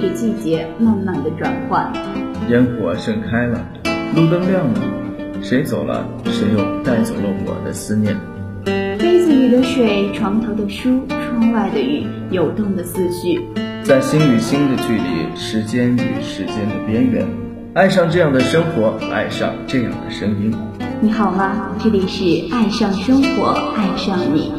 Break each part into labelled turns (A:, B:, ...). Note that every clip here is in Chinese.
A: 着季节慢慢的转换。
B: 烟火盛开了，路灯亮了，谁走了，谁又带走了我的思念。
A: 杯子里的水，床头的书，窗外的雨，游动的思绪，
B: 在心与心的距离，时间与时间的边缘，爱上这样的生活，爱上这样的声音。
A: 你好吗？这里是爱上生活，爱上你。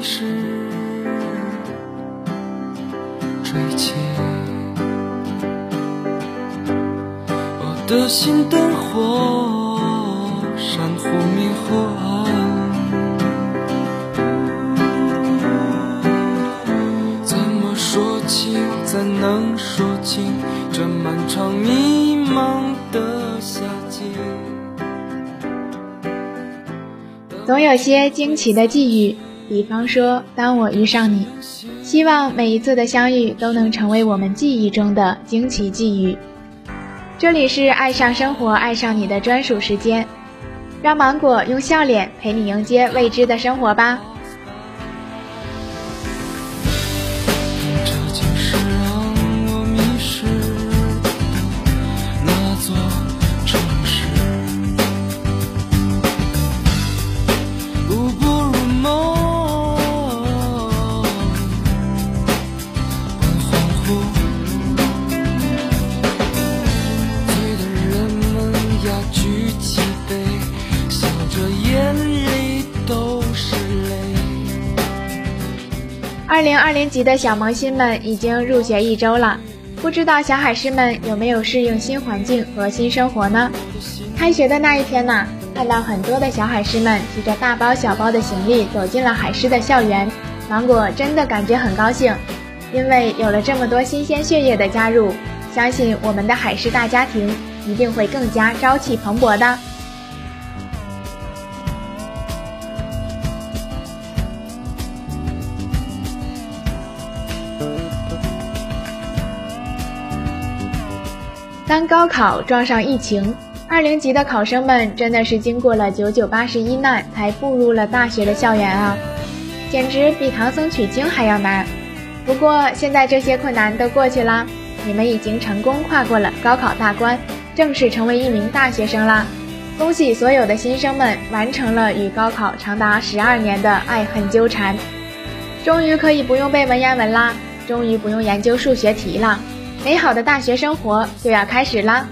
A: 开始吹起，我的心灯火闪忽明忽暗，怎么说清？怎能说清这漫长迷茫的夏季？总有些惊奇的际遇，比方说，当我遇上你，希望每一次的相遇都能成为我们记忆中的惊奇际遇。这里是爱上生活、爱上你的专属时间，让芒果用笑脸陪你迎接未知的生活吧。二零二零级的小萌新们已经入学一周了，不知道小海狮们有没有适应新环境和新生活呢？开学的那一天呢，看到很多的小海狮们提着大包小包的行李走进了海狮的校园，芒果真的感觉很高兴，因为有了这么多新鲜血液的加入，相信我们的海狮大家庭一定会更加朝气蓬勃的。当高考撞上疫情，二零级的考生们真的是经过了九九八十一难才步入了大学的校园啊，简直比唐僧取经还要难。不过现在这些困难都过去啦，你们已经成功跨过了高考大关，正式成为一名大学生啦！恭喜所有的新生们完成了与高考长达十二年的爱恨纠缠，终于可以不用背文言文啦，终于不用研究数学题了。美好的大学生活就要开始啦！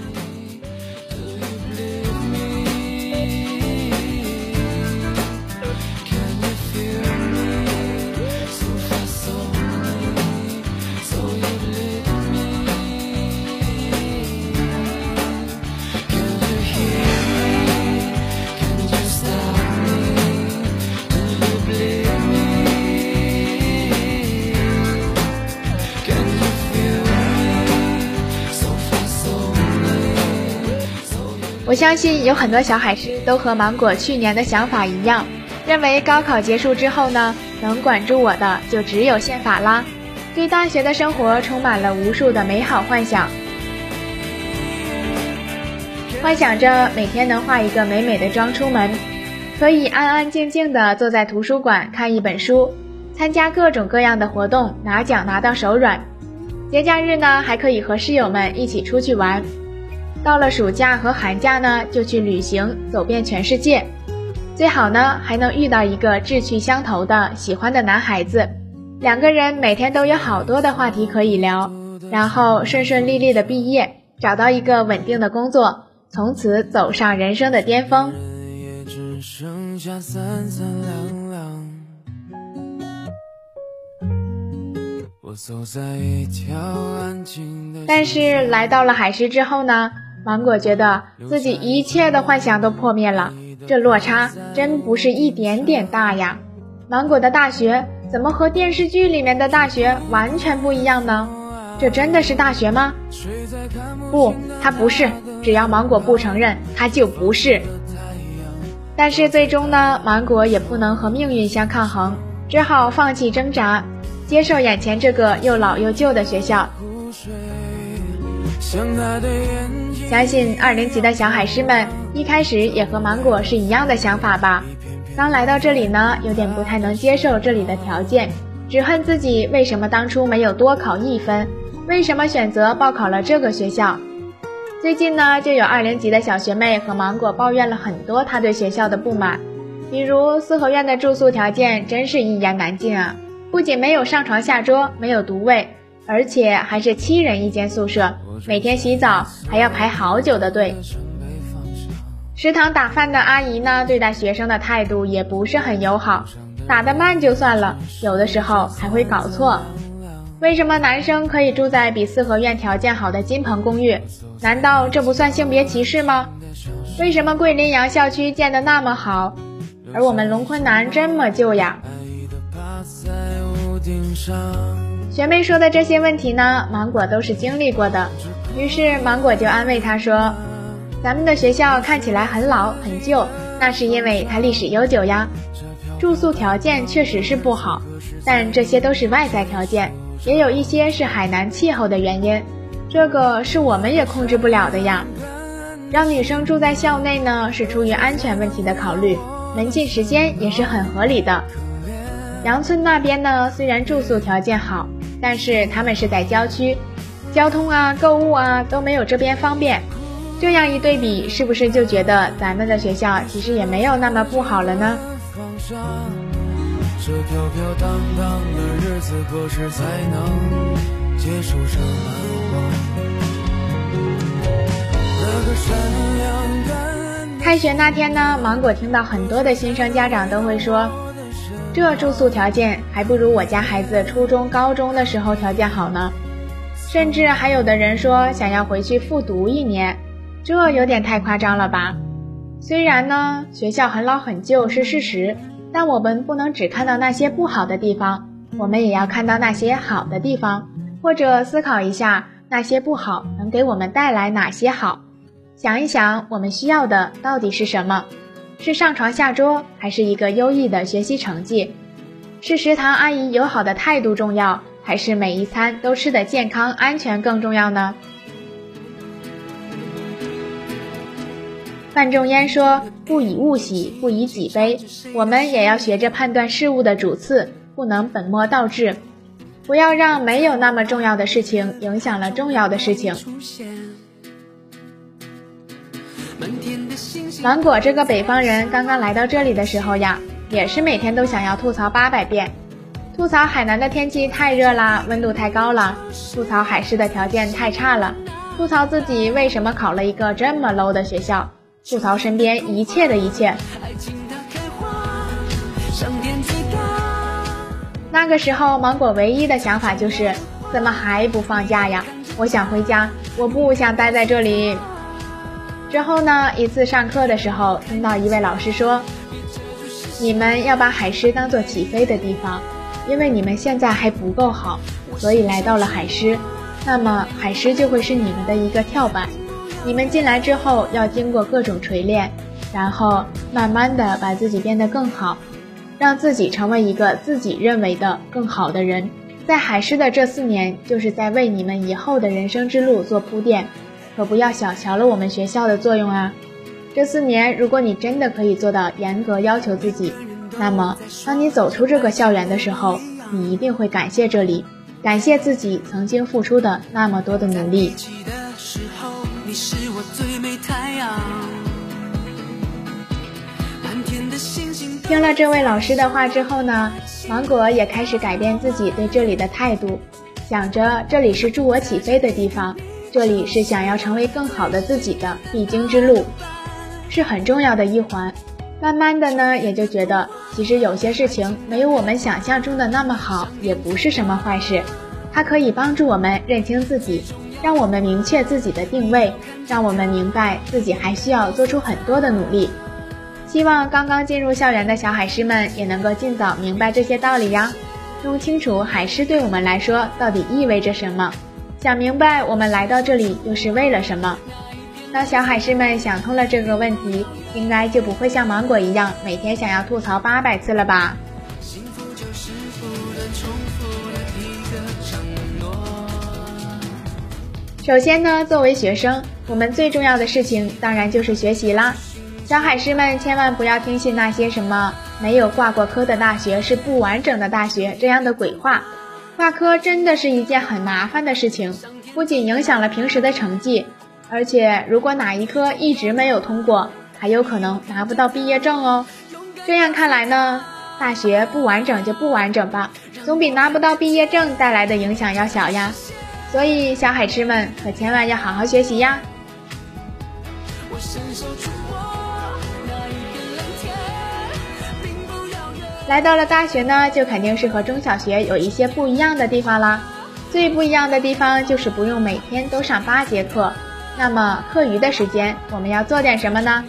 A: 我相信有很多小海狮都和芒果去年的想法一样，认为高考结束之后呢，能管住我的就只有宪法啦。对大学的生活充满了无数的美好幻想，幻想着每天能化一个美美的妆出门，可以安安静静的坐在图书馆看一本书，参加各种各样的活动，拿奖拿到手软。节假日呢，还可以和室友们一起出去玩。到了暑假和寒假呢，就去旅行，走遍全世界。最好呢，还能遇到一个志趣相投的、喜欢的男孩子，两个人每天都有好多的话题可以聊，然后顺顺利利的毕业，找到一个稳定的工作，从此走上人生的巅峰。但是来到了海市之后呢？芒果觉得自己一切的幻想都破灭了，这落差真不是一点点大呀！芒果的大学怎么和电视剧里面的大学完全不一样呢？这真的是大学吗？不，它不是。只要芒果不承认，它就不是。但是最终呢，芒果也不能和命运相抗衡，只好放弃挣扎，接受眼前这个又老又旧的学校。相信二年级的小海狮们一开始也和芒果是一样的想法吧。刚来到这里呢，有点不太能接受这里的条件，只恨自己为什么当初没有多考一分。为什么选择报考了这个学校？最近呢，就有二年级的小学妹和芒果抱怨了很多她对学校的不满，比如四合院的住宿条件真是一言难尽啊！不仅没有上床下桌，没有独卫，而且还是七人一间宿舍，每天洗澡还要排好久的队。食堂打饭的阿姨呢，对待学生的态度也不是很友好，打得慢就算了，有的时候还会搞错。为什么男生可以住在比四合院条件好的金鹏公寓？难道这不算性别歧视吗？为什么桂林洋校区建得那么好，而我们龙昆南这么旧呀？学妹说的这些问题呢，芒果都是经历过的。于是芒果就安慰她说：“咱们的学校看起来很老很旧，那是因为它历史悠久呀。住宿条件确实是不好，但这些都是外在条件。”也有一些是海南气候的原因，这个是我们也控制不了的呀。让女生住在校内呢，是出于安全问题的考虑，门禁时间也是很合理的。杨村那边呢，虽然住宿条件好，但是他们是在郊区，交通啊、购物啊都没有这边方便。这样一对比，是不是就觉得咱们的学校其实也没有那么不好了呢？这飘飘荡荡的日子，何时才能结束这难忘？开学那天呢，芒果听到很多的新生家长都会说，这住宿条件还不如我家孩子初中、高中的时候条件好呢。甚至还有的人说想要回去复读一年，这有点太夸张了吧？虽然呢，学校很老很旧是事实。但我们不能只看到那些不好的地方，我们也要看到那些好的地方，或者思考一下那些不好能给我们带来哪些好。想一想，我们需要的到底是什么？是上床下桌，还是一个优异的学习成绩？是食堂阿姨友好的态度重要，还是每一餐都吃得健康安全更重要呢？范仲淹说：“不以物喜，不以己悲。”我们也要学着判断事物的主次，不能本末倒置，不要让没有那么重要的事情影响了重要的事情。芒果这个北方人刚刚来到这里的时候呀，也是每天都想要吐槽八百遍，吐槽海南的天气太热啦，温度太高了，吐槽海市的条件太差了，吐槽自己为什么考了一个这么 low 的学校。吐槽身边一切的一切。那个时候，芒果唯一的想法就是：怎么还不放假呀？我想回家，我不想待在这里。之后呢？一次上课的时候，听到一位老师说：“你们要把海狮当做起飞的地方，因为你们现在还不够好，所以来到了海狮。那么，海狮就会是你们的一个跳板。”你们进来之后要经过各种锤炼，然后慢慢的把自己变得更好，让自己成为一个自己认为的更好的人。在海师的这四年，就是在为你们以后的人生之路做铺垫，可不要小瞧了我们学校的作用啊！这四年，如果你真的可以做到严格要求自己，那么当你走出这个校园的时候，你一定会感谢这里，感谢自己曾经付出的那么多的努力。听了这位老师的话之后呢，芒果也开始改变自己对这里的态度，想着这里是助我起飞的地方，这里是想要成为更好的自己的必经之路，是很重要的一环。慢慢的呢，也就觉得其实有些事情没有我们想象中的那么好，也不是什么坏事，它可以帮助我们认清自己。让我们明确自己的定位，让我们明白自己还需要做出很多的努力。希望刚刚进入校园的小海狮们也能够尽早明白这些道理呀，弄清楚海狮对我们来说到底意味着什么。想明白我们来到这里又是为了什么。当小海狮们想通了这个问题，应该就不会像芒果一样每天想要吐槽八百次了吧。首先呢，作为学生，我们最重要的事情当然就是学习啦。小海狮们千万不要听信那些什么没有挂过科的大学是不完整的大学这样的鬼话。挂科真的是一件很麻烦的事情，不仅影响了平时的成绩，而且如果哪一科一直没有通过，还有可能拿不到毕业证哦。这样看来呢，大学不完整就不完整吧，总比拿不到毕业证带来的影响要小呀。所以，小海狮们可千万要好好学习呀！我伸手来到了大学呢，就肯定是和中小学有一些不一样的地方啦。最不一样的地方就是不用每天都上八节课。那么，课余的时间我们要做点什么呢？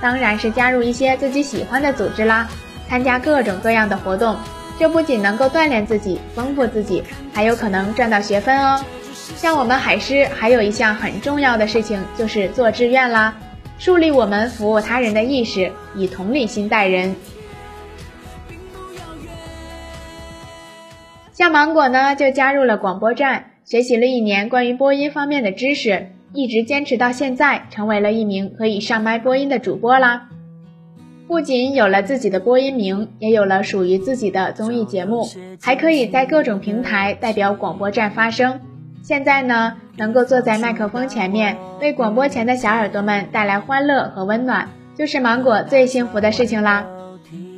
A: 当然是加入一些自己喜欢的组织啦，参加各种各样的活动。这不仅能够锻炼自己、丰富自己，还有可能赚到学分哦。像我们海狮，还有一项很重要的事情就是做志愿啦，树立我们服务他人的意识，以同理心待人。像芒果呢，就加入了广播站，学习了一年关于播音方面的知识，一直坚持到现在，成为了一名可以上麦播音的主播啦。不仅有了自己的播音名，也有了属于自己的综艺节目，还可以在各种平台代表广播站发声。现在呢，能够坐在麦克风前面，为广播前的小耳朵们带来欢乐和温暖，就是芒果最幸福的事情啦。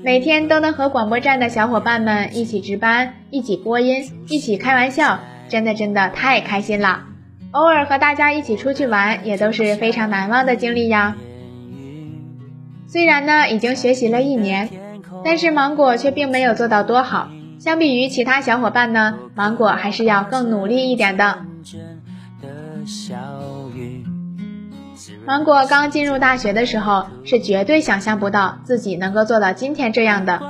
A: 每天都能和广播站的小伙伴们一起值班，一起播音，一起开玩笑，真的真的太开心了。偶尔和大家一起出去玩，也都是非常难忘的经历呀。虽然呢已经学习了一年，但是芒果却并没有做到多好。相比于其他小伙伴呢，芒果还是要更努力一点的。芒果刚进入大学的时候，是绝对想象不到自己能够做到今天这样的。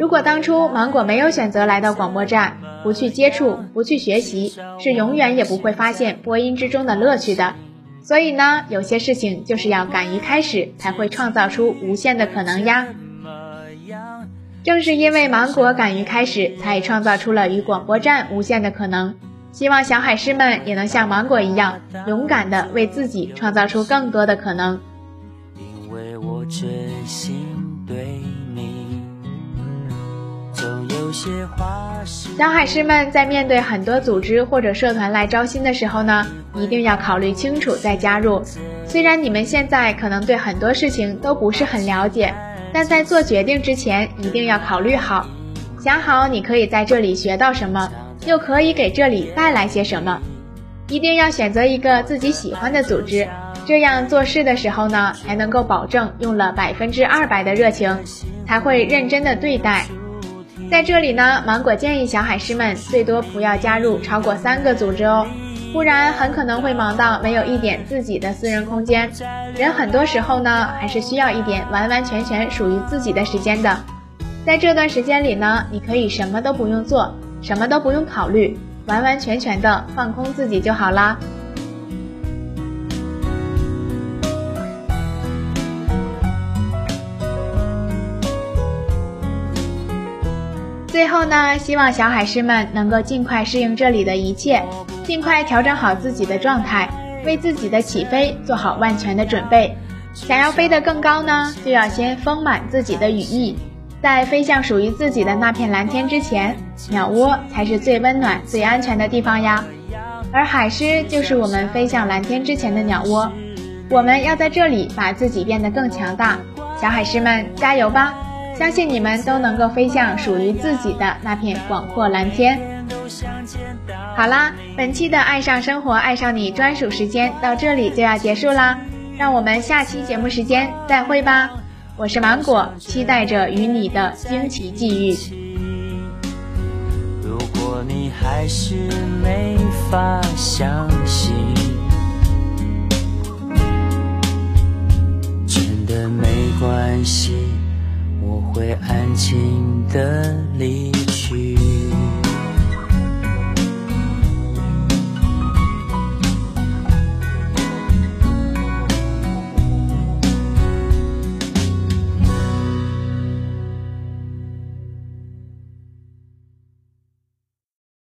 A: 如果当初芒果没有选择来到广播站，不去接触，不去学习，是永远也不会发现播音之中的乐趣的。所以呢，有些事情就是要敢于开始，才会创造出无限的可能呀。正是因为芒果敢于开始，才创造出了与广播站无限的可能。希望小海狮们也能像芒果一样，勇敢的为自己创造出更多的可能。因为我真心对小海狮们在面对很多组织或者社团来招新的时候呢，一定要考虑清楚再加入。虽然你们现在可能对很多事情都不是很了解，但在做决定之前一定要考虑好，想好你可以在这里学到什么，又可以给这里带来些什么。一定要选择一个自己喜欢的组织，这样做事的时候呢，才能够保证用了百分之二百的热情，才会认真的对待。在这里呢，芒果建议小海狮们最多不要加入超过三个组织哦，不然很可能会忙到没有一点自己的私人空间。人很多时候呢，还是需要一点完完全全属于自己的时间的。在这段时间里呢，你可以什么都不用做，什么都不用考虑，完完全全的放空自己就好啦。最后呢，希望小海狮们能够尽快适应这里的一切，尽快调整好自己的状态，为自己的起飞做好万全的准备。想要飞得更高呢，就要先丰满自己的羽翼，在飞向属于自己的那片蓝天之前，鸟窝才是最温暖、最安全的地方呀。而海狮就是我们飞向蓝天之前的鸟窝，我们要在这里把自己变得更强大。小海狮们，加油吧！相信你们都能够飞向属于自己的那片广阔蓝天。好啦，本期的《爱上生活，爱上你》专属时间到这里就要结束啦，让我们下期节目时间再会吧。我是芒果，期待着与你的惊奇际遇。如果你还是没法相信，真的没关系。我会安静的离去。